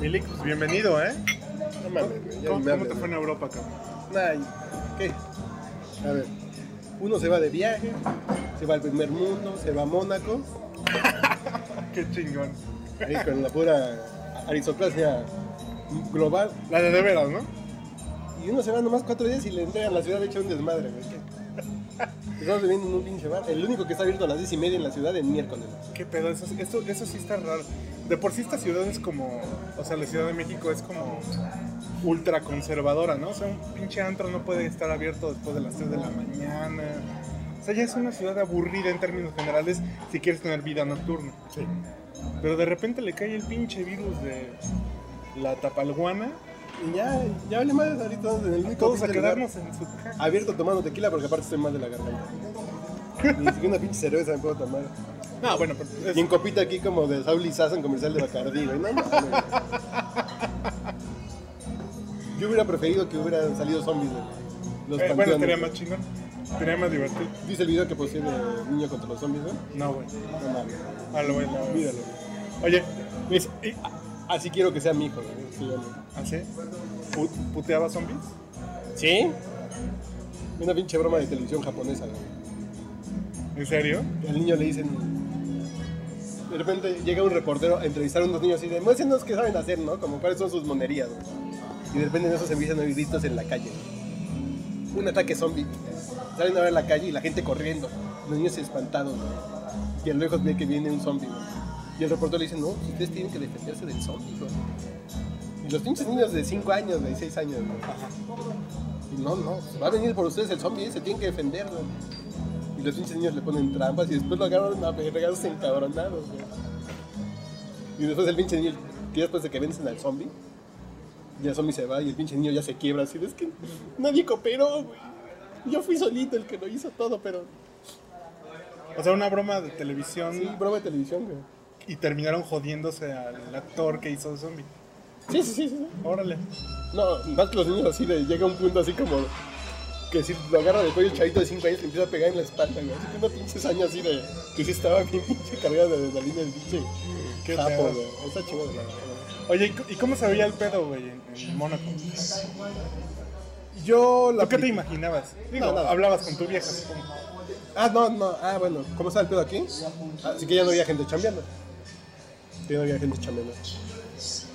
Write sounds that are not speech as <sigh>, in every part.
Milik, pues bienvenido, ¿eh? No mames, güey. ya ¿Cómo, ni me cómo hables, te fue en güey. Europa, cabrón? Ay, ¿qué? A ver, uno se va de viaje, se va al primer mundo, se va a Mónaco, <laughs> Qué chingón. ahí con la pura aristocracia global, La de de veras, ¿no? y uno se va nomás cuatro días y le entregan la ciudad hecha un desmadre, güey. ¿qué? Estamos viviendo en un pinche bar, el único que está abierto a las diez y media en la ciudad el miércoles. Qué pedo, eso, eso, eso sí está raro. De por sí esta ciudad es como, o sea, la Ciudad de México es como ultra conservadora, ¿no? O sea, un pinche antro no puede estar abierto después de las 3 de la mañana. O sea, ya es una ciudad aburrida en términos generales si quieres tener vida nocturna. Sí. Pero de repente le cae el pinche virus de la tapalguana, Y ya, ya vale más ahorita en el todos a quedarnos en su casa. abierto tomando tequila porque aparte estoy mal de la garganta. <laughs> Ni siquiera una pinche cerveza me puedo tomar. No, bueno, pero es- Y en copita aquí como de Saul y Sass en comercial de Bacardí, güey. No. Yo hubiera preferido que hubieran salido zombies de los eh, bueno, estaría más chingón. Estaría más divertido. ¿Viste el video que puse de niño contra los zombies, güey? No, güey. No mames. Ah, lo a Míralo. Oye, Es- y- así quiero que sea mi hijo, güey. Sí, güey. ¿así? ¿Pu- ¿Puteaba zombies? ¿Sí? Una pinche broma de televisión japonesa, güey. ¿En serio? Al niño le dicen. De repente llega un reportero a entrevistar a unos niños y dice: Muéstrenos qué saben hacer, ¿no? Como cuáles son sus monerías. Y de repente en eso se empiezan a en la calle. Un ataque zombie. Salen a ver la calle y la gente corriendo. Los niños espantados, güey. Y a lo lejos ve que viene un zombie, güey. Y el reportero le dice: No, ustedes tienen que defenderse del zombie. Y los pinches niños de 5 años, de 6 años. Y no, no, va a venir por ustedes el zombie, se tienen que defender, los pinches niños le ponen trampas y después lo agarran a regalos encabronados, güey. Y después el pinche niño, que después de que vencen al zombie, ya el zombie se va y el pinche niño ya se quiebra así. de, Es que nadie cooperó, güey. Yo fui solito el que lo hizo todo, pero. O sea, una broma de televisión Sí, broma de televisión, güey. y terminaron jodiéndose al actor que hizo de zombie. Sí, sí, sí, sí. Órale. No, más que los niños así, de, llega un punto así como. Que si lo agarra del cuello el chavito de 5 años le empieza a pegar en la espalda, güey. Así que una pinche saña así de. Que sí estaba bien pinche cargada de adrenalina el pinche. Qué sapo, güey. Está chido, güey. Oye, ¿y ¿y cómo se veía el pedo, güey, en, en Mónaco? Yo la. ¿Tú qué te imaginabas? Digo, No, nada. hablabas con tu vieja, supongo. Ah, no, no. Ah, bueno. ¿Cómo está el pedo aquí? Así que ya no había gente chambeando. Ya no había gente chambeando. Es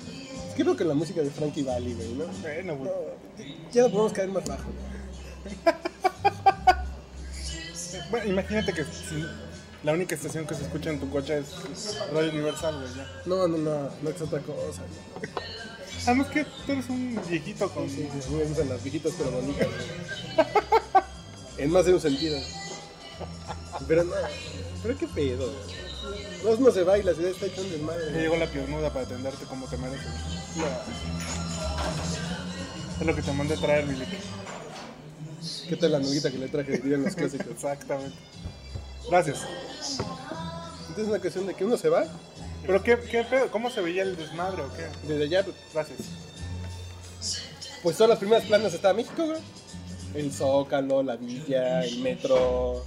que creo que la música de Frankie Valli, güey, ¿no? Bueno, güey. No, ya no podemos caer más bajo, güey. <laughs> Bueno, imagínate que si la única estación que se escucha en tu coche es Radio Universal, güey, ya. No, no, no. No es otra cosa. güey. Además que tú eres un viejito con... Sí, sí, me gustan las viejitas pero bonitas. güey. <laughs> En más de un sentido. Pero no, pero qué pedo. güey. No, se va y la ciudad está desmadre. Ya güey. llegó la piernuda para atenderte como te mereces. No. Es lo que te mandé a traer, Milik. ¿Qué tal la nuguita que le traje en los clásicos? Exactamente. Gracias. Entonces es una cuestión de que uno se va, ¿Pero qué, qué pedo? ¿Cómo se veía el desmadre o qué? desde allá, Gracias. pues todas las primeras planas estaba México, güey. El Zócalo, la Villa, el metro,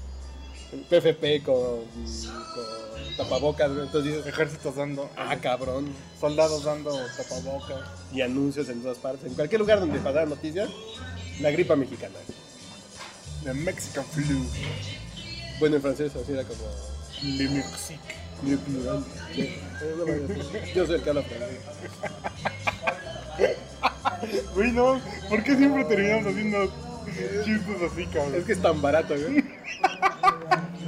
el PFP con, con tapabocas, güey. Entonces dices, Ejércitos dando... ah, cabrón. Soldados dando tapabocas. Y anuncios en todas partes. En cualquier lugar donde pasaran noticias, la gripa mexicana. The Mexican flu. Bueno, en francés así era como... Le Mexique. Le plural. Eh, mames, Yo soy el que habla francés. Güey, no, ¿por qué siempre terminamos haciendo chistes así, cabrón? Es que es tan barato, güey.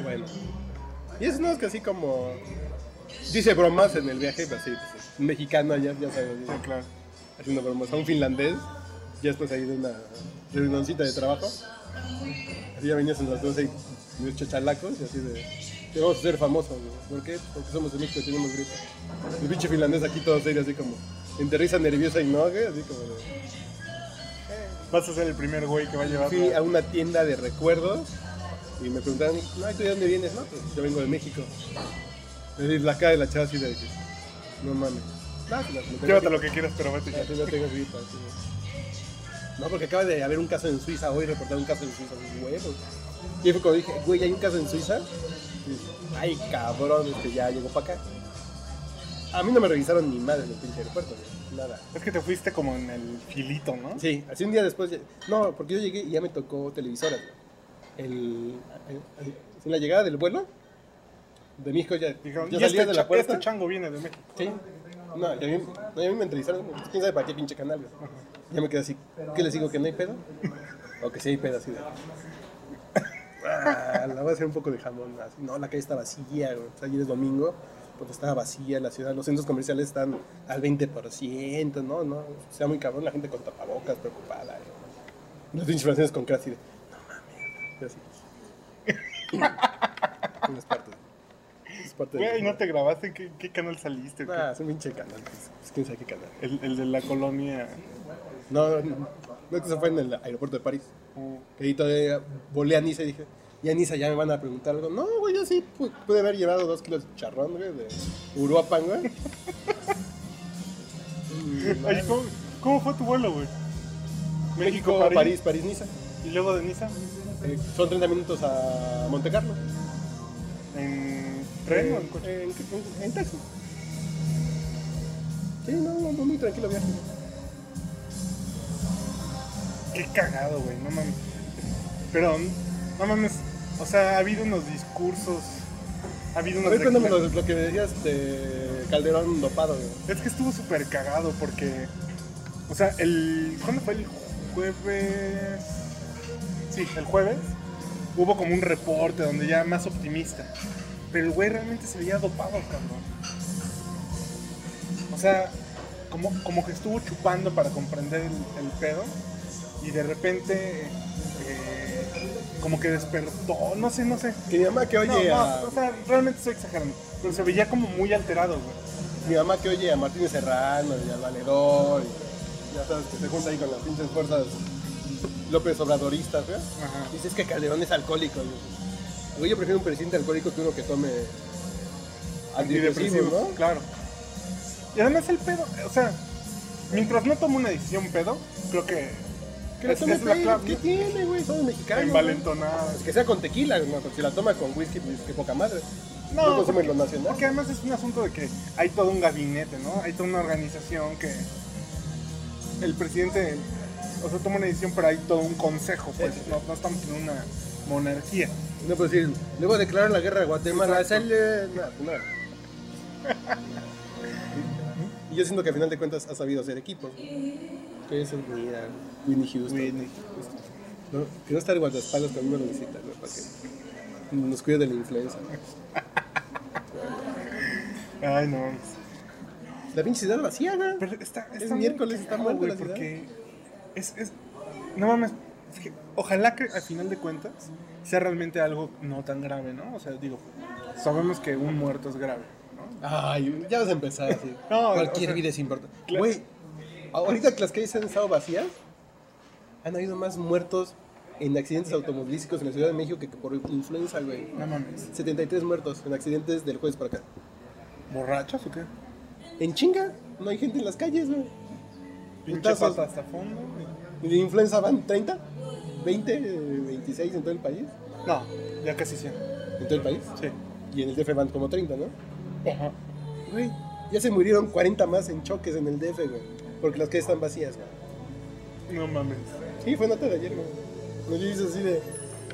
bueno. Y es no que así como... Dice bromas en el viaje, sí, pues, es un mexicano ya, ya sabes. Sí, claro. Haciendo bromas a un finlandés. Ya después ahí de una reunioncita de trabajo. Así ya venías en las 12 y unos chachalacos y así de... que vamos a ser famosos, güey. ¿Por qué? Porque somos de México y tenemos gripe. El pinche finlandés aquí todo serio, así como... Entre risa nerviosa y no, güey, así como de... Vas a ser el primer güey que va a llevar. Fui a una tienda de recuerdos y me preguntaron, no, ¿y ¿tú de dónde vienes? No, pues yo vengo de México. Es decir, la cara de la chava así de que, no mames. No, pues, no Llévate gripa. lo que quieras, pero vete tú no <laughs> tengo gripa. así No, porque acaba de haber un caso en Suiza, hoy reportaron un caso en Suiza, huevo. Y fue cuando dije, güey, ¿hay un caso en Suiza? Y, Ay, cabrón, es que ya llegó para acá. A mí no me revisaron ni madre en el pinche aeropuerto, güey. Nada. Es que te fuiste como en el filito, ¿no? Sí, así un día después. ya- No, porque yo llegué y ya me tocó televisoras, güey. El, el- el- en la llegada del vuelo de México ya, Dijeron, ya "Y salías este, de la cha- puerta. este chango viene de México. Sí. No, y a mí, no, y a mí me entrevistaron. ¿Quién sabe para qué pinche canal? güey? Ya me quedé así. ¿Qué les digo? ¿Que no hay pedo? O que sí hay pedo así de. Ah, la voy a hacer un poco de jamón. Así. No, la calle está vacía, güey. O sea, ayer es domingo, pues estaba vacía la ciudad. Los centros comerciales están al 20%, ¿no? no o sea, muy cabrón. La gente con tapabocas, preocupada. güey. Los pinches franceses con cara así de. No mames. Así. No <laughs> es parte. Es parte Güey, de. ¿no te grabaste? ¿En qué, qué canal saliste? Ah, es un pinche canal. Pues, pues, quién sabe qué canal. El, el de la colonia. No, no, no, que se fue en el aeropuerto de París. Que ahí todavía volé a Niza y dije, y a Niza ya me van a preguntar algo. No, güey, yo sí pu- pude haber llevado dos kilos de charrón, güey, de Uruapan, güey. Mm, <laughs> Ay, ¿cómo, cómo fue tu vuelo, güey? México, París, París, Niza. Y luego de Niza, Eh, son 30 minutos a Monte Carlo. en tren o en en, coche. en, en- en taxi. Sí, no, muy tranquilo viaje. Qué cagado, güey, no mames. Pero, no mames, o sea, ha habido unos discursos, ha habido A unos... ver, cuéntame lo, lo que decías de Calderón dopado, güey. Es que estuvo súper cagado porque, o sea, el... ¿Cuándo fue el jueves? Sí, el jueves hubo como un reporte donde ya más optimista. Pero el güey realmente se veía dopado, cabrón. O sea, como, como que estuvo chupando para comprender el, el pedo y de repente eh, como que despertó, no sé, no sé. Que mi mamá que oye no, no, a... o sea, realmente estoy exagerando, pero se veía como muy alterado, güey. Mi mamá que oye a Martínez Serrano y al Valedor, y ya sabes que se junta ahí con las pinches fuerzas López Obradoristas, ¿verdad? Ajá. Dices que Calderón es alcohólico. Güey, yo prefiero un presidente alcohólico que uno que tome antidepresivos, ¿no? Claro. Y además el pedo, o sea, mientras no tome una decisión pedo, creo que Que le es- tome. ¿Qué tiene, güey? Somos mexicanos. envalentonada. güey. Que sea con tequila, ¿no? Porque si la toma con whisky, pues qué poca madre. No, No, consume porque- lo nacional. Porque además es un asunto de que hay todo un gabinete, ¿no? Hay toda una organización que el presidente, o sea, toma una decisión, pero hay todo un consejo, pues Sí, sí, sí. No, no estamos en una monarquía. No puedo decir, luego declarar la guerra a Guatemala, sale. No, no. <laughs> Y yo siento que al final de cuentas ha sabido hacer equipos. Que es el mira, Winnie Houston. ¿no? Que no está el guardaespaldas cuando uno lo visita, ¿no? Para que nos cuide de la influenza. <laughs> Ay, no. La pinche ciudad vacía, ¿no? Pero está, Es está muy miércoles, está muerta güey, la ciudad. porque es, es, no mames, es ojalá que al final de cuentas sea realmente algo no tan grave, ¿no? O sea, digo, sabemos que un muerto es grave, ¿no? Ay, ya vas a empezar así. No, Cualquier o sea, vida es importante. Güey, ahorita que las calles han estado vacías, han habido más muertos en accidentes automovilísticos en la Ciudad de México que por influenza, güey. No mames. 73 muertos en accidentes del jueves para acá. ¿Borrachos o qué? En chinga, no hay gente en las calles, güey. Pinche Putazos. pata hasta fondo. güey. ¿Y de influenza van 30? ¿20? eh, ¿26 en todo el país? No, ya casi 100. ¿En todo el país? Sí. Y en el DF van como 30, ¿no? Ajá. Güey, ya se murieron 40 más en choques en el DF, güey. Porque las calles están vacías, güey. No mames. Sí, fue nota de ayer, güey. Nos dice así de,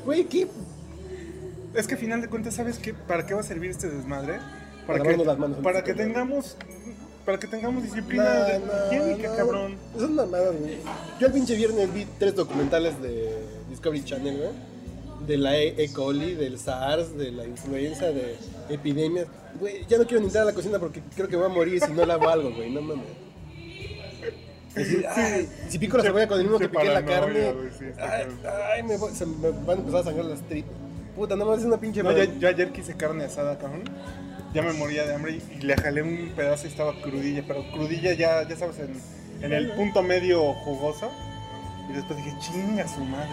güey, ¿qué? Es que al final de cuentas, ¿sabes qué? ¿Para qué va a servir este desmadre? Para que, las manos para tengamos para que tengamos disciplina No, de no, higiénica, no. cabrón. Son mamadas, güey. Yo el pinche viernes vi tres documentales de Discovery Channel, güey. De la E. E. coli, del SARS, de la influenza, de epidemias. Güey, ya no quiero ni entrar a la cocina porque creo que voy a morir si no lavo algo, güey. No mames. Decir, ay, si pico la cebolla con el mismo que piqué la carne. ay, me, voy- se me van a empezar a sangrar las tripas. Puta, no mames, es una pinche No, madre. yo ayer quise carne asada, cabrón. Ya me moría de hambre y, y le jalé un pedazo y estaba crudilla, pero crudilla ya, ya sabes, en, en el punto medio jugoso. Y después dije, chinga su madre.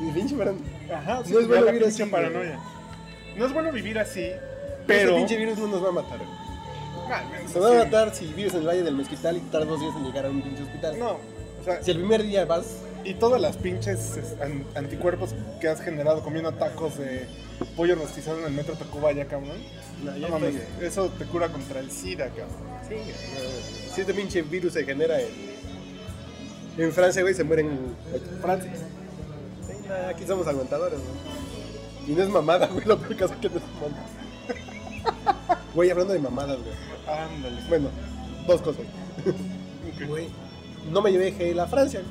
Mi pinche. Ajá, No es bueno vivir pinche así, güey. paranoia. No es bueno vivir así, Pero. Ese pinche virus no nos va a matar. güey. Se va a matar si vives en el Valle del Mezquital y tardas dos días en llegar a un pinche hospital. No, o sea, Si el primer día vas Y todas las pinches es, an- anticuerpos que has generado comiendo tacos de pollo rostizado en el metro Tacuba ya, cabrón. No, ya No mames, eso te cura contra el SIDA, cabrón. Sí, si este pinche virus se genera en, en Francia, güey, se mueren en Francia. Sí, aquí somos aguantadores, güey. Y no es mamada, güey, lo peor caso es que no es mamada. Güey, hablando de mamadas, güey. Ándale. Bueno, dos cosas. Ok. Güey, no me llevé gel a Francia.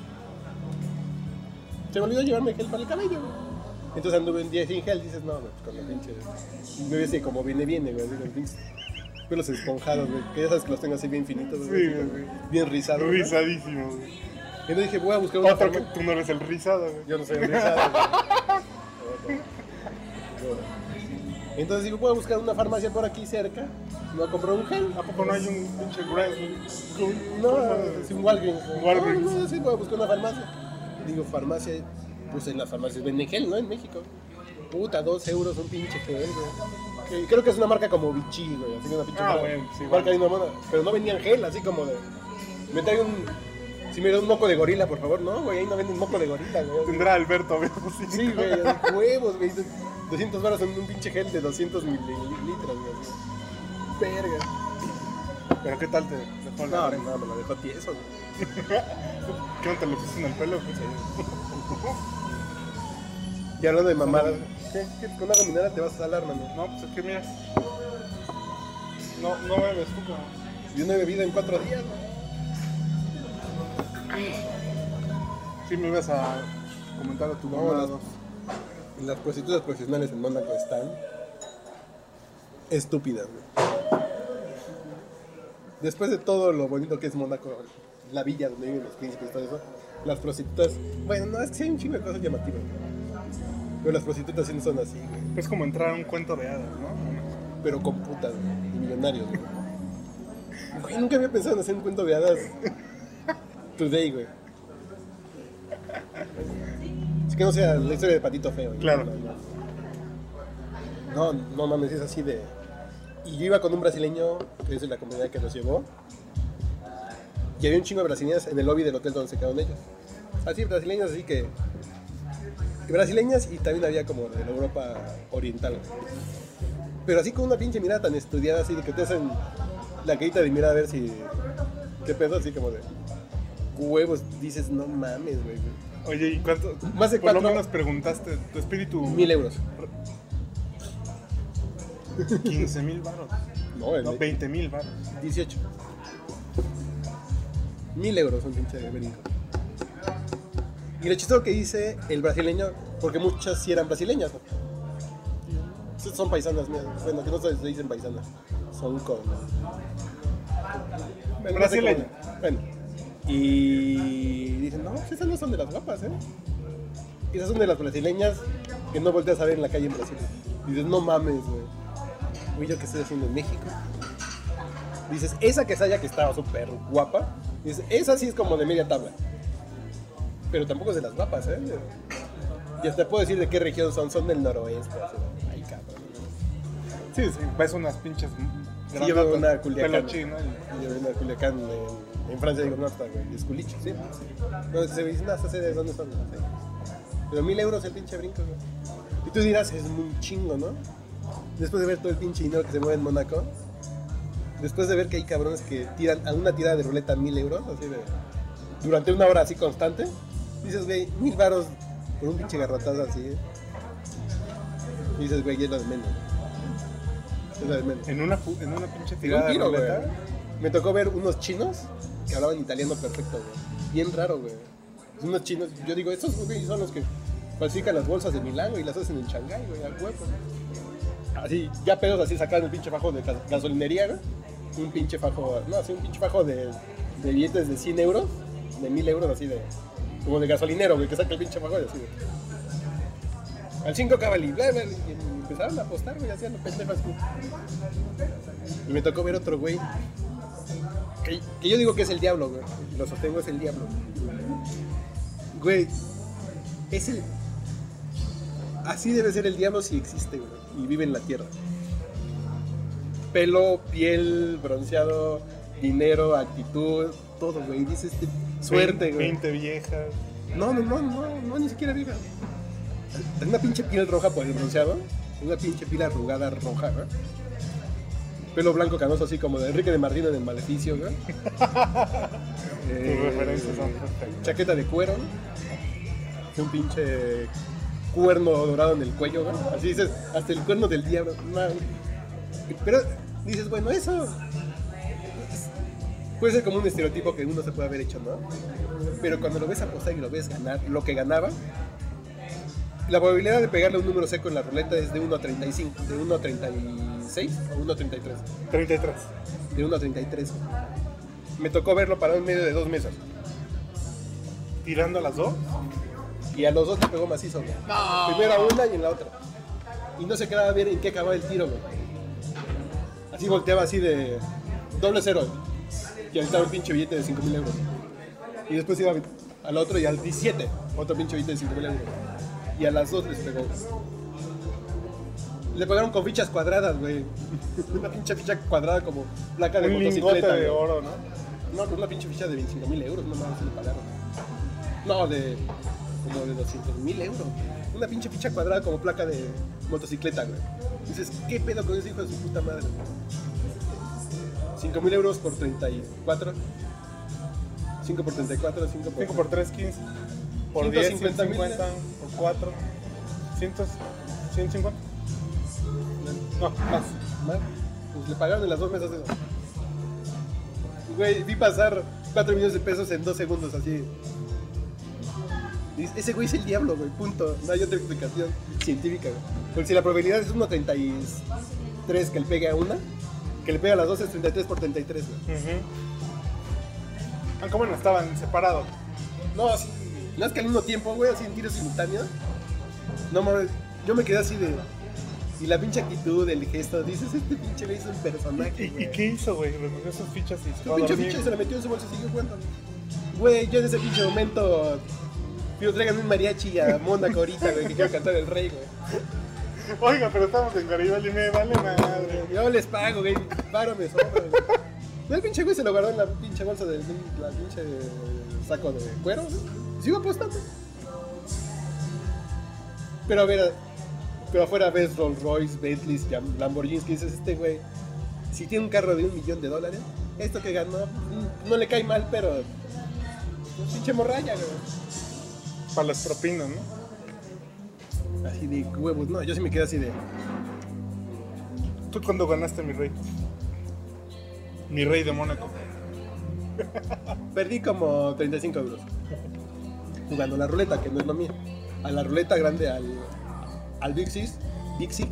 Se me olvidó llevarme gel para el cabello, güey. Entonces anduve un día sin gel, dices, no, güey, pues con los pinches. Me hubiese como viene, viene, güey, con los esponjados, güey. Que ya sabes que los tengo así bien finitos, güey. Sí, güey. Bien rizados. güey. Rizadísimo, güey. Y entonces dije, voy a buscar una farmacia. tú no eres el rizado, güey. Yo no soy rizado, güey. <laughs> Entonces digo, voy a buscar una farmacia por aquí cerca. Voy a comprar un gel. ¿A poco no hay un pinche Grant? No, es un Walgreens. Walgreens. No, no, sí, voy a buscar una farmacia. Digo, farmacia, pues en las farmacias venden gel, ¿no? En México. Puta, dos euros un pinche gel, güey. Creo que es una marca como Vichy, güey. Así que una pinche Ah, marca, bueno, sí, marca de una. Pero no vendían gel, así como de. Me trae un. Si me da un moco de gorila, por favor, no, güey. Ahí no venden moco de gorila, güey. Tendrá Alberto, güey. Sí, Sí, güey, huevos, güey. 200 baros en un pinche gel de 200 mililitros, güey. Verga. Pero ¿qué tal te dejó la No, no, me lo dejó tieso, güey. <laughs> ¿Qué te lo pusiste en el pelo? Pues, Y hablando de mamadas, ¿qué? ¿Qué? Con agua mineral te vas a salar, mano. No, pues es que mira. No, no bebes tú, cabrón. Yo no he bebido en cuatro días, güey. Sí me ibas a comentar a tu mamá. Las, prostitutas profesionales en Mónaco están estúpidas, güey. Después de todo lo bonito que es Mónaco, la villa donde viven los príncipes y todo eso, las prostitutas, bueno, no, es que sí hay un chingo de cosas llamativas, güey. Pero las prostitutas sí no son así, güey. Es como entrar a un cuento de hadas, ¿no? Pero con putas, güey, y millonarios, güey. Güey, nunca había pensado en hacer un cuento de hadas today, güey. Es que no sea la historia de Patito Feo. Claro. No, no, no mames, es así de... Y yo iba con un brasileño, que es de la comunidad que nos llevó, y había un chingo de brasileñas en el lobby del hotel donde se quedaron ellos. Así, brasileñas, así que... Brasileñas y también había como de la Europa oriental. Pero así con una pinche mirada tan estudiada, así de que te hacen la carita de mirar a ver si... ¿Qué pedo? Así como de... Huevos, dices, no mames, güey. Oye, ¿y cuánto? Más de Por lo cuatro- menos preguntaste, tu espíritu. Mil euros. 15 mil baros. No, el No, de 20 mil baros. 18. Mil euros un pinche brinco. Y lo chistoso que dice el brasileño, porque muchas sí eran brasileñas, ¿no? Son paisanas mías. Bueno, que no se dicen paisanas. Son con. Bueno, Brasileña. Bueno. Y dicen, no, esas no son de las guapas, ¿eh? Esas son de las brasileñas que no volteas a ver en la calle en Brasil. Y dices, no mames, güey. ¿yo qué estoy haciendo en México? Dices, esa que que estaba súper guapa. Dices, esa sí es como de media tabla. Pero tampoco es de las guapas, ¿eh? Y hasta puedo decir de qué región son. Son del noroeste. así. Ay, cabrón. Sí, sí, ves unas pinches. Sí, yo veo una Culiacán. Yo veo una Culiacán en, en Francia. Digo, no, está, güey. Es culicho, sí. No, se dice, no, hasta sé de dónde son. sé. Pero mil euros el pinche brinco, güey. Y tú dirás, es muy chingo, ¿no? Después de ver todo el pinche dinero que se mueve en Mónaco. Después de ver que hay cabrones que tiran a una tirada de ruleta mil euros, así de. Durante una hora así constante. Dices, güey, mil varos por un pinche garrotazo así. ¿eh? Y dices, güey, es lo de menos. Es lo de menos. En una, en una pinche un tirada de güey. ruleta. Me tocó ver unos chinos hablaban italiano perfecto. Bien raro, güey. Unos chinos, yo digo, estos güey son los que falsifican las bolsas de Milán, y las hacen en Shanghái, güey, al huevo. Así, ya pedos así sacaban el pinche fajo de gas- gasolinería, güey. Un pinche fajo, no, así un pinche fajo de, de billetes de 100 euros, de 1000 euros, así de, como de gasolinero, güey, que saca el pinche fajo y así. Al 5 cabal bla, y empezaron a apostar, güey, hacían los pendejos. güey. Y me tocó ver otro güey. Que, que yo digo que es el diablo, güey. Lo sostengo, es el diablo. Güey, es el. Así debe ser el diablo si existe, güey. Y vive en la tierra. Pelo, piel, bronceado, dinero, actitud, todo, güey. Dices, este, suerte, güey. 20 viejas. No, no, no, no, no, ni siquiera vieja. Es una pinche piel roja por el bronceado. Una pinche piel arrugada roja, ¿no? Pelo blanco canoso, así como de Enrique de Martino en el maleficio, <laughs> Eh, referencias son perfectas. chaqueta de cuero, un pinche cuerno dorado en el cuello, ¿no? Así dices, hasta el cuerno del diablo. Pero dices, bueno, eso puede ser como un estereotipo que uno se puede haber hecho, ¿no? Pero cuando lo ves apostar y lo ves ganar, lo que ganaba, la probabilidad de pegarle un número seco en la ruleta es de 1 a 35, de 1 a 36 o 1 a 33. 33. De 1 a 33. Me tocó verlo para un medio de dos mesas. Tirando a las dos. Y a los dos le pegó macizo, güey. Primero a una y en la otra. Y no se quedaba bien en qué acababa el tiro, güey. Así volteaba así de doble cero. Y aventaba un pinche billete de 5 mil euros. Y después iba al otro y al 17, otro pinche billete de 5 mil euros. Y a las dos les pegó. Le pagaron con fichas cuadradas, güey. <laughs> Una pinche ficha cuadrada como placa de Un motocicleta. de güey. oro, ¿no? No, con una pinche ficha de 25 mil euros, no mames, se le pagaron. No, de como de 200 mil euros. Una pinche ficha cuadrada como placa de motocicleta, güey. Dices, ¿qué pedo con ese hijo de su puta madre? 5 mil euros por 34. 5 por 34, 5 por... 5 por 3, 15. Por 10, 150 mil. 150. Por 4. 100, 150. No, más. Más. Pues le pagaron en las dos mesas eso. Güey, vi pasar 4 millones de pesos en 2 segundos así. Ese güey es el diablo, güey, punto. No hay otra explicación científica, güey. Porque si la probabilidad es 1.33 que le pegue a una, que le pegue a las dos es 33 por 33, güey. Ujú. Aunque bueno, estaban separados. No, así. Es que al mismo tiempo, güey, así en tiros simultáneos. No mames, yo me quedé así de. Y la pinche actitud, el gesto, dices, este pinche güey es un personaje. ¿Y, y qué hizo, güey? Recogió sus fichas y se Su pinche ficha se la metió en su bolsa y siguió jugando. Güey, yo en ese pinche momento. Pido, traigan un mariachi a Mónaco ahorita, güey, que quiero cantar el rey, güey. Oiga, pero estamos en Garibaldi me vale madre. Yo les pago, güey, paro me sobra, güey. No, el pinche güey se lo guardó en la pinche bolsa del la pinche saco de cuero, güey. Sigo apostando. Pero a ver, pero afuera ves Rolls Royce, Bentleys, Lamborghinis, que dices, este güey, si tiene un carro de un millón de dólares, esto que ganó, mm, no le cae mal, pero. pinche morralla, güey. Para las propinas, ¿no? Así de huevos, no, yo sí me quedé así de. ¿Tú cuándo ganaste, mi rey? Mi rey de Mónaco. Perdí como 35 euros. <laughs> Jugando la ruleta, que no es lo mío. A la ruleta grande, al, al Big Six, Big Six,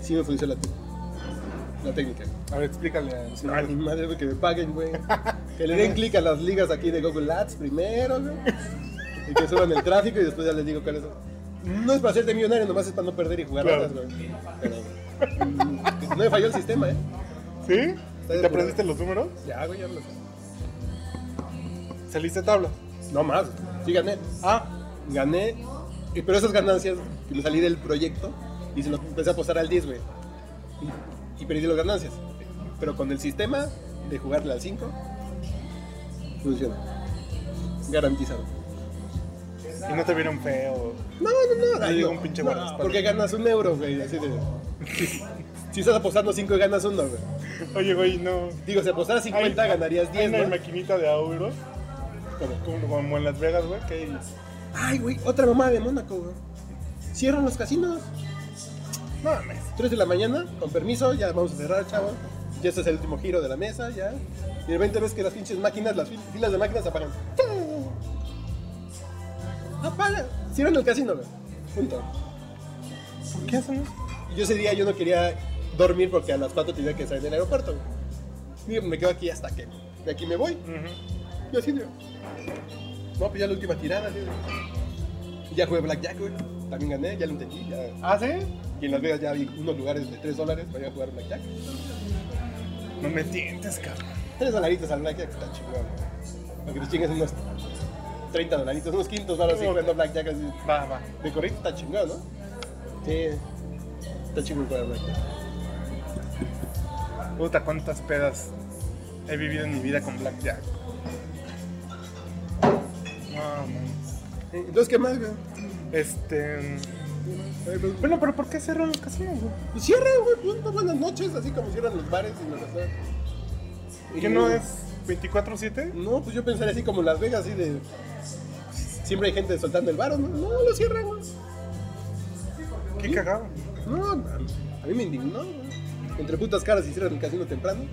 sí me funciona la, la técnica. A ver, explícale al No, ni madre, que me paguen, güey. <laughs> Que le den clic a las ligas aquí de Google Ads primero, güey. Y que suban el tráfico y después ya les digo cuáles son. No es para hacerte millonario, nomás es para no perder y jugar Claro. ratas, güey. Pero mm, no me falló el sistema, ¿eh? ¿Sí? ¿Te aprendiste los números? Ya, güey, ya me lo sé. ¿Saliste tabla? No más, sí gané. Ah, gané, pero esas ganancias, que me salí del proyecto y se los empecé a apostar al 10, güey. Y, y perdí las ganancias. Pero con el sistema de jugarle al 5, funciona. Garantizado. y no te vieron feo. No, no, no. Ay, no. un pinche No. Porque ganas un euro, güey. Así de. Si estás apostando 5 ganas uno, güey. Oye, güey, no. Digo, si apostaras 50 Hay- ganarías Hay 10, una ¿no? maquinita de euros, Como- en Las Vegas, güey, que hay- Ay, güey, otra mamá de Mónaco, güey. Cierran los casinos. No mames. 3 de la mañana, con permiso, ya vamos a cerrar, chavos. Ya este es el último giro de la mesa, ya. Y de repente ves que las pinches máquinas, las fil- filas de máquinas apagan. Apaga. Cierran el casino, güey. Punto. ¿Por qué hacen eso? Yo ese día yo no quería dormir porque a las 4 tenía que salir del aeropuerto, güey. Y me quedo aquí hasta que de aquí me voy. Yo así, güey. No, pues ya la última tirada, güey. Ya jugué Blackjack, güey. También gané, ya lo entendí. Ya. ¿Ah, sí? Y en Las Vegas ya vi unos lugares de 3 dólares para ir a jugar Blackjack. No me tientes, cabrón. 3 dolaritos al Blackjack está chingón, güey. Aunque te chingues unos 30 dolaritos, unos 500 dólares así jugando Blackjack así. Va, va. De correcto está chingón, ¿no? Sí. Está chingón jugar Blackjack. Puta, cuántas pedas he vivido en mi vida con Blackjack. No, man. Entonces, ¿qué más, güey? Este. Ay, pues, Bueno, pero ¿por qué cerran los casinos, güey? Pues cierran, güey, pues, buenas noches, así como cierran los bares y los restaurantes. ¿Que no es 24-7? No, pues yo pensaría así como Las Vegas, así de. Siempre hay gente soltando el bar, ¿no? No, lo cierran, güey. Qué cagado. No, a a mí me indignó, güey. Entre putas caras y cierran el casino temprano.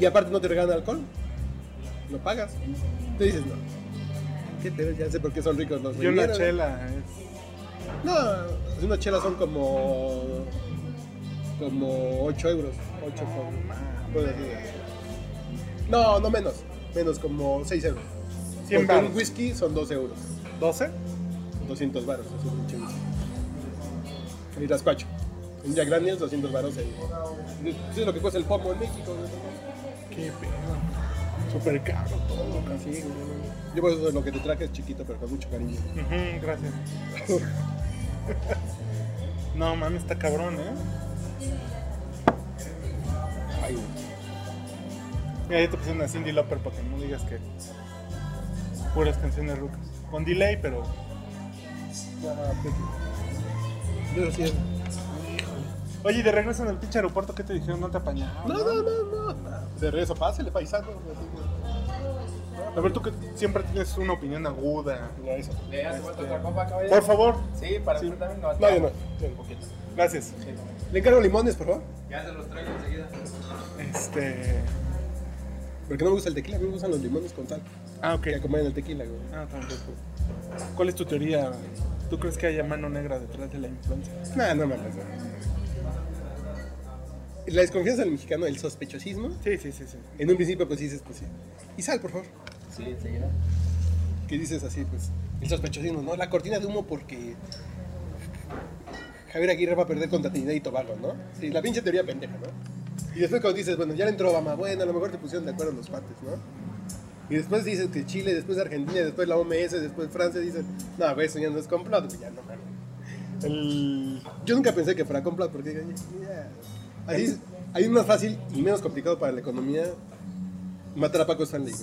Y aparte no te regalan alcohol. Lo pagas. Te dices, no. ¿Qué te Ya sé por qué son ricos los Y una chela es. No, una chela son como. como 8 euros. 8 por. No, no menos. Menos como 6 euros. 100 Porque baros. un whisky son 12 euros. ¿12? 200 baros. Es un pinche whisky. Y las cuacho. Un Jack Daniels, 200 baros. El... Eso es lo que cuesta el pomo en México. güey. Qué pedo. Súper caro todo, casi. Sí. Yo por eso lo que te traje es chiquito, pero con mucho cariño. Gracias. <laughs> No, man, está cabrón, ¿eh? Ay. Mira, ya te puse una Cindy Lauper para que no digas que puras canciones rucas. Con delay, pero. Pero sí Oye, de regreso en el pinche aeropuerto, ¿qué te dijeron? ¿No te apañaron? No, no, no, no. De regreso, pásale, paisano. A ver, tú que siempre tienes una opinión aguda. Eso. ¿Le otra copa, caballero? Por favor. Sí, para Sí. también no. No, no. Un poquito. Gracias. Le encargo limones, por favor. Ya se los traigo enseguida. Este. Porque no me gusta el tequila, a mí me gustan los limones con sal. Ah, ok. Que acompañan el tequila, güey. Ah, tampoco. ¿Cuál es tu teoría? ¿Tú crees que haya mano negra detrás de la influencia? Nah, no no. La desconfianza del mexicano, el sospechosismo. Sí, sí, sí, sí. En un principio, pues dices, pues sí. Y sal, por favor. Sí, enseguida. Que dices así, pues. El sospechosismo, ¿no? La cortina de humo porque. Javier Aguirre va a perder contra Trinidad y Tobago, ¿no? Sí, la pinche teoría pendeja, ¿no? Y después cuando dices, bueno, ya le entró Obama, bueno, a lo mejor te pusieron de acuerdo los cuates, ¿no? Y después dices que Chile, después Argentina, después la OMS, después Francia, dicen, no, güey, eso ya no es complot, ya no. El. Yo nunca pensé que fuera complot, porque digo, ya. Así es, ahí es más fácil y menos complicado para la economía matar a Paco Stanley. <laughs>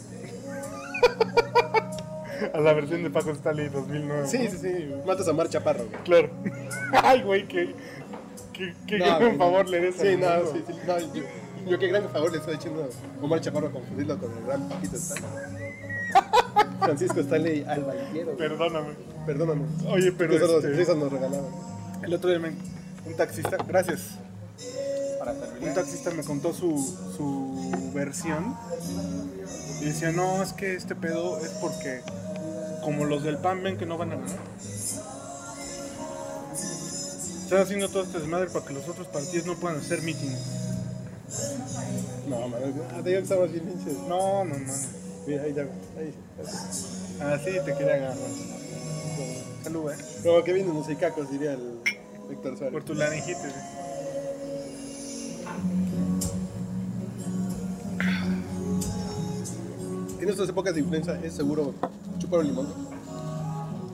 A la versión de Paco Stanley 2009. Sí, sí, sí, matas a Mar Chaparro, güey. Claro. <laughs> Ay, güey, qué. Qué, qué No, gran güey, favor le des Sí, al no, sí, sí, no, yo, yo qué gran favor le estoy echando a Omar Chaparro confundirlo con el gran Paquito Stanley. <laughs> Francisco Stanley Albaillero. güey. Perdóname. Perdóname. Oye, pero. Solo este, nos regalaban. el otro día me- un taxista. Gracias. Un taxista me contó su, su versión y decía, no, es que este pedo es porque como los del PAN ven que no van a ganar. Están haciendo todo este desmadre para que los otros partidos no puedan hacer mítines. No, man, ah, te digo que bien pinches. No, no, no. Mira, ahí ya, ahí. Así te quería agarrar. Salud, eh. Como que vienen los icacos, diría el Víctor Suárez. Por tu laringitis. En estas épocas de influenza es seguro chupar un limón.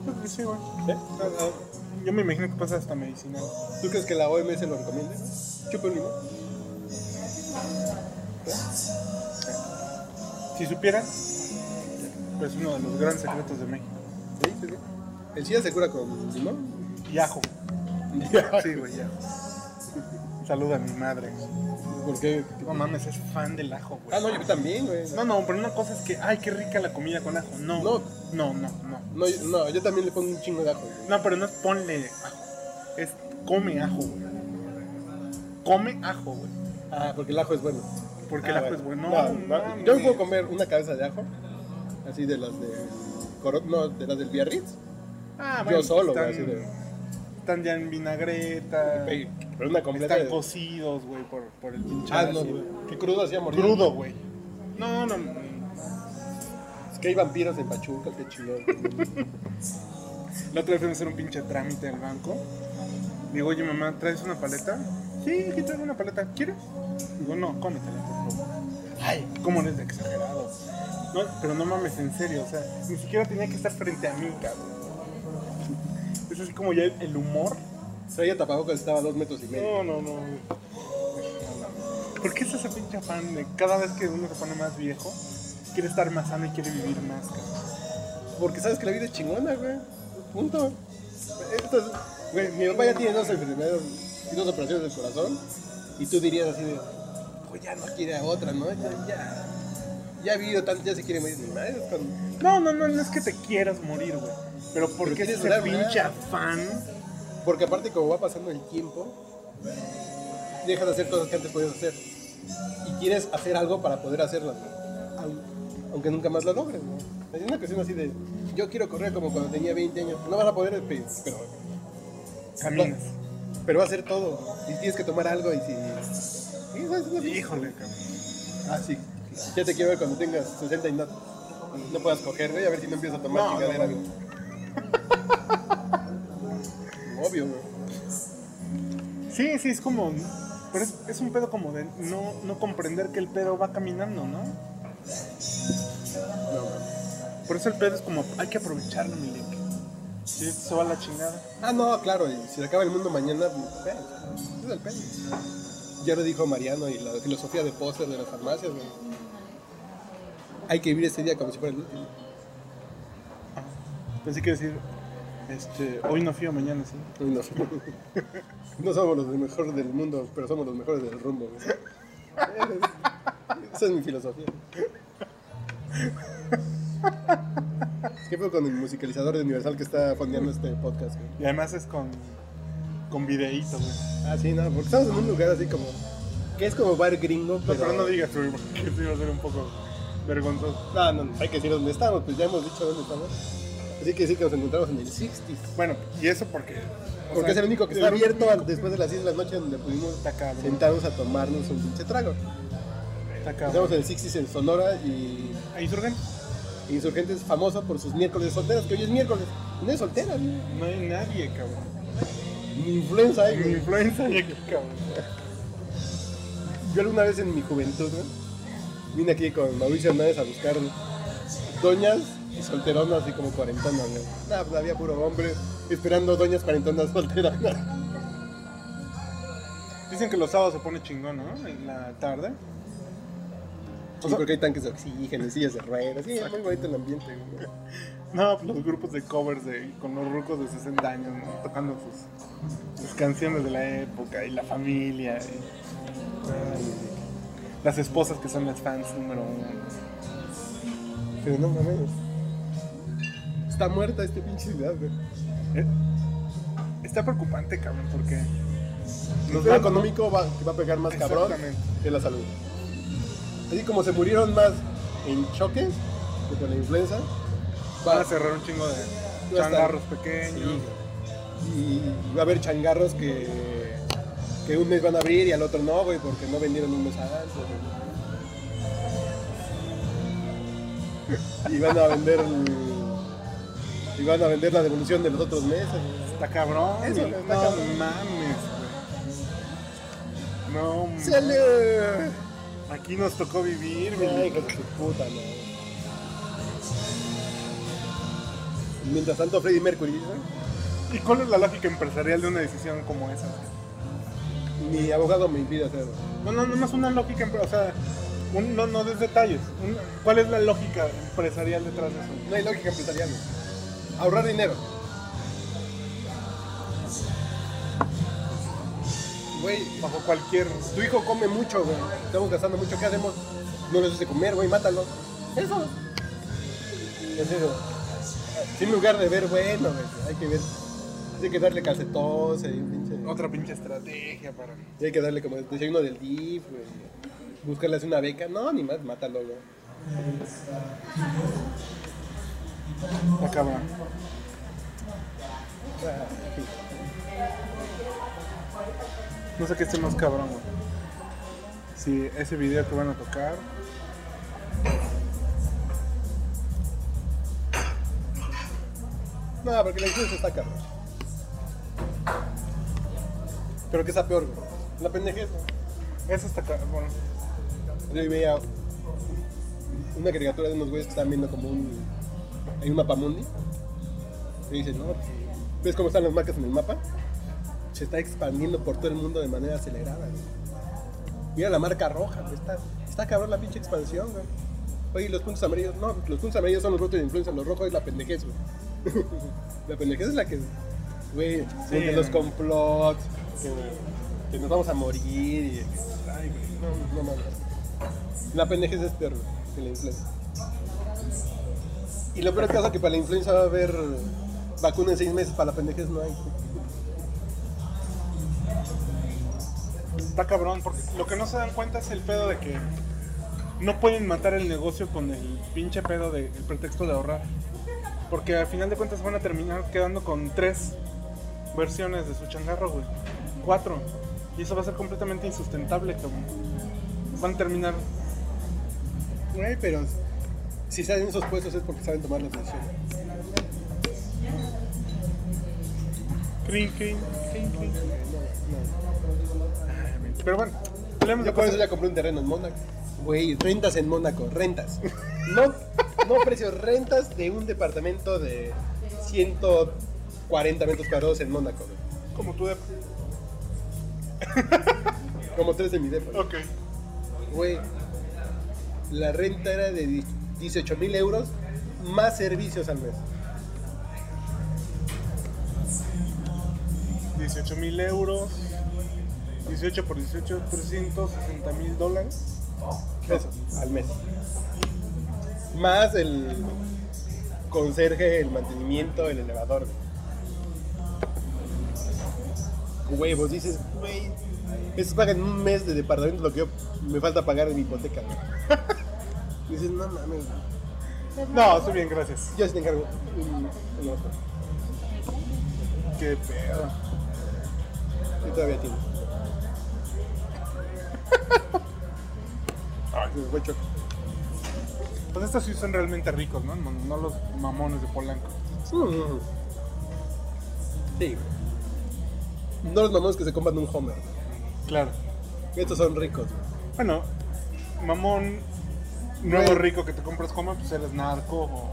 Creo que sí, güey. ¿Eh? Ah, ah, Yo me imagino que pasa hasta medicinal. ¿Tú crees que la OMS lo recomienda? Chupa un limón. Si supieran, pues uno de los grandes secretos de México. Sí, sí, sí. ¿El SIDA se cura con limón? Y ajo. <laughs> Sí, güey, ya. Saluda a mi madre. ¿Por qué? No mames, es fan del ajo, güey. Ah, no, yo también, güey. No, no, pero una cosa es que, ay, qué rica la comida con ajo. No, No. no, no, no. No, yo- no, yo también le pongo un chingo de ajo. güey. No, pero no es ponle ajo. Es come ajo, güey. Come ajo, güey. Ah, porque el ajo es bueno. Porque Ah, el ajo es bueno. No, No, yo me puedo comer una cabeza de ajo, así de las de no, de las del Biarritz. Ah, yo bueno, solo, güey, están, así de. están ya en vinagreta. Pero una completa. Están de- cocidos, güey, por, por el pinche Ah, no, güey. Qué crudo hacía morir. Crudo, güey. No, no, no. Es que hay vampiros en Pachuca, qué chingón. <laughs> La otra vez fuimos a hacer un pinche trámite al banco. Digo, oye mamá, ¿traes una paleta? Sí, aquí traigo una paleta. ¿Quieres? Digo, no, cómetela, por favor. Ay, ¿cómo eres de exagerado? No, pero no mames, en serio, o sea, ni siquiera tenía que estar frente a mí, cabrón. <laughs> Es así como ya el humor. Traía tapabocas, estaba a dos metros y medio. No, no, no. ¿Por qué es ese pinche afán de cada vez que uno se pone más viejo, quiere estar más sano y quiere vivir más, cabrón? Porque sabes que la vida es chingona, güey. Punto. Esto es- güey, mi papá ya tiene dos enfermedades y dos operaciones del corazón. Y tú dirías así de, pues ya no quiere a otra, ¿no? Ya, ya, ya ha vivido tanto, ya se quiere morir. Madre, cuando- No, no, no, no es que te quieras morir, güey. Pero porque quieres ese pinche afán. Porque aparte, como va pasando el tiempo, dejas de hacer cosas que antes podías hacer. Y quieres hacer algo para poder. Aun- aunque nunca más lo logres. ¿no? Es una cuestión así de, yo quiero correr como cuando tenía 20 años. No vas a poder, pe- pero, Caminas. pero va a ser todo. Y tienes que tomar algo y si... Una- Híjole, cabrón. Ah, sí. Ya te quiero ver cuando tengas 60 y no, no puedas coger, güey, a ver si no empiezas a tomar No, chingadera. no, Obvio, güey. Sí, sí, es como. Pero es, es un pedo como de no, no comprender que el pedo va caminando, ¿no? No, güey. Por eso el pedo es como, hay que aprovecharlo, mi Lick. Si se va a la chingada. Ah, no, claro, y si se acaba el mundo mañana, pues, es el pedo. Ya lo dijo Mariano y la filosofía de póster de las farmacias, güey. Hay que vivir ese día como si fuera el último. Pensé que decir, este, hoy no fío, mañana sí. Uy, no, <laughs> no somos los mejores del mundo, pero somos los mejores del rumbo. güey. Esa es mi filosofía. ¿Qué fue con el musicalizador de Universal que está fondeando este podcast? güey? Y además es con, con videíto, güey. Ah, sí, no, porque estamos en un lugar así como. que es como bar gringo, pero. pero no digas, güey, porque eso iba a ser un poco vergonzoso. No, no, hay que decir dónde estamos, pues ya hemos dicho dónde estamos. Así que decir que nos encontramos en el 60s. Bueno, y eso porque. Porque sea, es el único que está abierto único- después de las 10 de la noche donde pudimos sentarnos a tomarnos un pinche trago. Estamos en el 60s en Sonora y ¿A Insurgente? Insurgente es famoso por sus miércoles solteras, que hoy es miércoles. No es soltera, güey. No hay nadie, cabrón. Ni influenza hay, Ni influenza ni aquí, cabrón. Yo alguna vez en mi juventud, ¿no? Vine aquí con Mauricio Hernández a buscar doñas y solteronas, así como cuarentonas, güey. Nah, pues había puro hombre esperando doñas cuarentonas <laughs> solteras. Dicen que los sábados se pone chingón, ¿no? En la tarde. Sí, porque hay tanques de oxígeno, y sillas de ruedas. Sí, es muy bonito el ambiente, güey. No, pues los grupos de covers de, con los rucos de 60 años, ¿no? Tocando sus, sus canciones de la época y la familia. y- las esposas que son las fans número uno. Pero no mames. Está muerta este pinche ciudad, güey. Eh, Está preocupante, cabrón, porque... Lo va- económico va, va a pegar más cabrón que la salud. Así como se murieron más en choques que con la influenza, Van va a cerrar un chingo de changarros pequeños. y va a haber changarros que, que un mes van a abrir y al otro no, güey, porque no vendieron un mes antes. güey. Y van a vender y van a vender la devolución de los otros meses. Está cabrón. Eso, está no cabrón. mames, güey. No mames. ¡Sale! Aquí nos tocó vivir, güey. hijo de su puta, no. Mientras tanto, Freddie Mercury, ¿no? ¿Y cuál es la lógica empresarial de una decisión como esa? mi abogado me impide hacerlo. No, no, no es una lógica, empre- o sea, un- no, no des detalles. Un- ¿Cuál es la lógica empresarial detrás de eso? No hay lógica empresarial. Ahorrar dinero. Güey, Bajo cualquier... tu hijo come mucho, güey. Estamos gastando mucho. ¿Qué hacemos? No les hace comer, güey, mátalo. Eso. Es eso. En lugar de ver, bueno, güey, hay que ver. Hay que darle calcetón, y un pinche. Otra pinche estrategia para... Hay que darle como el desayuno del DIF, güey. Buscarle así una beca. No, ni más, mátalo, güey. Está cabrón. No sé qué esté más cabrón, güey. Si ese video que van a tocar... No, porque la influencia está cabrón. Pero que está peor, güey. La pendejez, güey. Eso está cabrón. Bueno, Yo veía una caricatura de unos güeyes que estaban viendo como un. Hay un mapa mundi. Y dicen, no, pues, ¿ves cómo están las marcas en el mapa? Se está expandiendo por todo el mundo de manera acelerada, güey. Mira la marca roja, güey. Está, está cabrón la pinche expansión, güey. Oye, los puntos amarillos, no, los puntos amarillos son los brotes de influencia, los rojos es la pendejez, güey. <laughs> La pendejez es la que, güey, Sí, de los eh. complots, que, que nos vamos a morir y... Ay, güey, no, no mames. La pendejez es peor güey, que la influenza. Y lo peor caso es que para la influenza va a haber vacuna en seis meses, para la pendejez no hay. Está cabrón, porque lo que no se dan cuenta es el pedo de que no pueden matar el negocio con el pinche pedo de el pretexto de ahorrar. Porque al final de cuentas van a terminar quedando con tres versiones de su changarro, güey. Cuatro. Y eso va a ser completamente insustentable, cabrón. Van a terminar. Güey, pero si salen en esos puestos es porque saben tomar las decisiones. Crin, crin, crin, crin. No, Pero bueno, Yo por eso ya compré un terreno en Mónaco. Güey, rentas en Mónaco, rentas. No, no precios, rentas de un departamento de 140 metros cuadrados en Mónaco. güey. como tú de. Como tres de mi depa. Ok. Güey, la renta era de 18 mil euros más servicios al mes. 18 mil euros. 18 por 18, 360 mil dólares. Pesos al mes. Más el conserje, el mantenimiento, el elevador. Güey, vos dices, güey, eso pagan un mes de departamento lo que yo me falta pagar de mi hipoteca. <laughs> dices, no mames, güey. No, estoy bien, gracias. yo sí te encargo un, un otro. Qué pedo. Yo todavía tiene. <laughs> Ay, se me fue choco. Pues estos sí son realmente ricos, ¿no? No, no los mamones de Polanco. Mm. Sí. No los mamones que se compran un Homer. Claro. Estos son ricos. Bueno, mamón nuevo Güey. rico que te compras como, pues eres narco o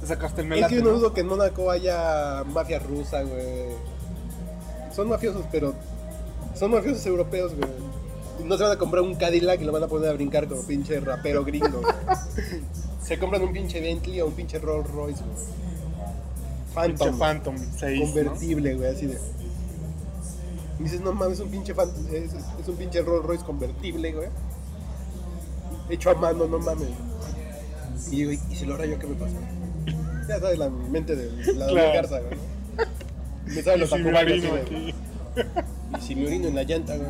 te sacaste el Es melate. que yo no ¿no? dudo que en Mónaco haya mafia rusa, güey. Son mafiosos, pero son mafiosos europeos, güey. No se van a comprar un Cadillac y lo van a poner a brincar como pinche rapero gringo. güey. <laughs> se compran un pinche Bentley o un pinche Rolls Royce, güey. Pinche Phantom. Phantom 6. ¿no? convertible, güey, así de. Y dices, no mames, es un pinche fan- es, es un pinche Rolls Royce convertible, güey. Hecho a mano, no mames. Y digo, ¿y si lo rayo qué me pasa? Ya sabes la mente de la <laughs> Claro. Garza, güey. Me saben los si. Y si me orino en la llanta, güey.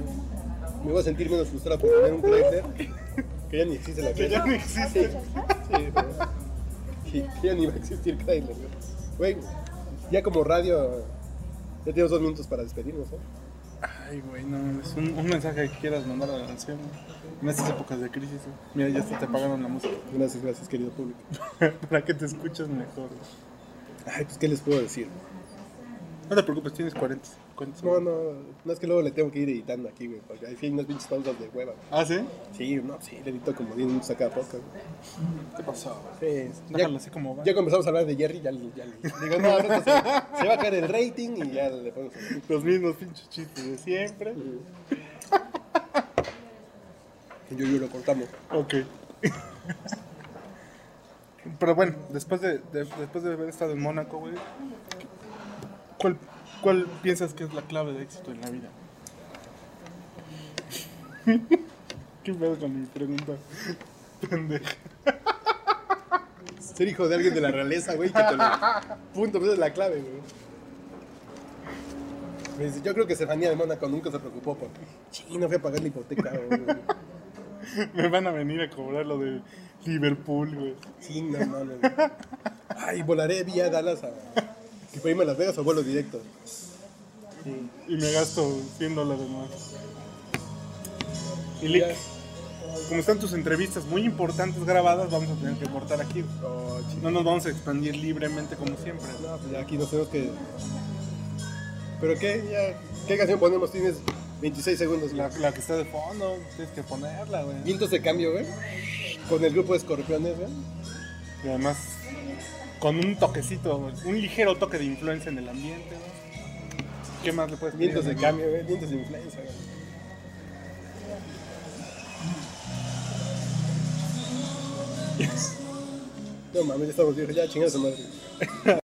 Me voy a sentir menos frustrado por tener un Chrysler. Que ya ni existe la Que ya no existe. Sí, que que ya ni va a existir Chrysler, güey. Güey, ya como radio, ya tenemos dos minutos para despedirnos, ¿eh? Ay, güey, no, es un, un mensaje que quieras mandar a la nación en estas épocas de crisis. Mira, ya hasta te pagaron la música Gracias, gracias, querido público. <laughs> para que te escuches mejor. Ay, pues, ¿qué les puedo decir? No te preocupes, tienes 40. 40 No, no, no es que luego le tengo que ir editando aquí, güey, porque hay fin unas pinches pausas de hueva. ¿Ah, sí? Sí, no, sí, le edito como 10 minutos a cada podcast. güey. ¿Qué pasó? Sí, Déjalo ya, así como va. ya comenzamos a hablar de Jerry, ya, le- ya le- digo, no, ahorita se, se va a caer el rating y ya le ponemos. Los mismos pinches chistes de siempre. Yo, yo lo cortamos. Ok. Pero bueno, después de, de- después de haber estado en Mónaco, güey, ¿cuál, ¿cuál piensas que es la clave de éxito en la vida? <laughs> ¿Qué pedo con mi pregunta? Pendeja. Ser hijo de alguien de la realeza, güey, que te lo... Punto, esa es la clave, güey. Yo creo que Estefanía de Mónaco nunca se preocupó por... Sí, no fui a pagar la hipoteca, güey. <laughs> Me van a venir a cobrar lo de Liverpool, güey. Sí, no mames. güey. Ay, volaré vía Dallas a... Que para irme a Las Vegas o vuelo directo. Y me gasto 100 dólares más. Y Lick, como están tus entrevistas muy importantes grabadas, vamos a tener que cortar aquí. Oh, No nos vamos a expandir libremente como siempre. No, pues ya aquí nos tenemos que... ¿Pero qué? Ya... ¿Qué canción ponemos? Tienes 26 segundos. La, la que está de fondo, tienes que ponerla, güey. Vientos de cambio, güey. Con el grupo de escorpiones, güey. Y además, con un toquecito, un ligero toque de influencia en el ambiente, güey. ¿Qué más le puedes? Vientos de cambio, güey. Vientos de influencia, güey. No mames, ya estamos viejos. Ya, chingados madre. <laughs>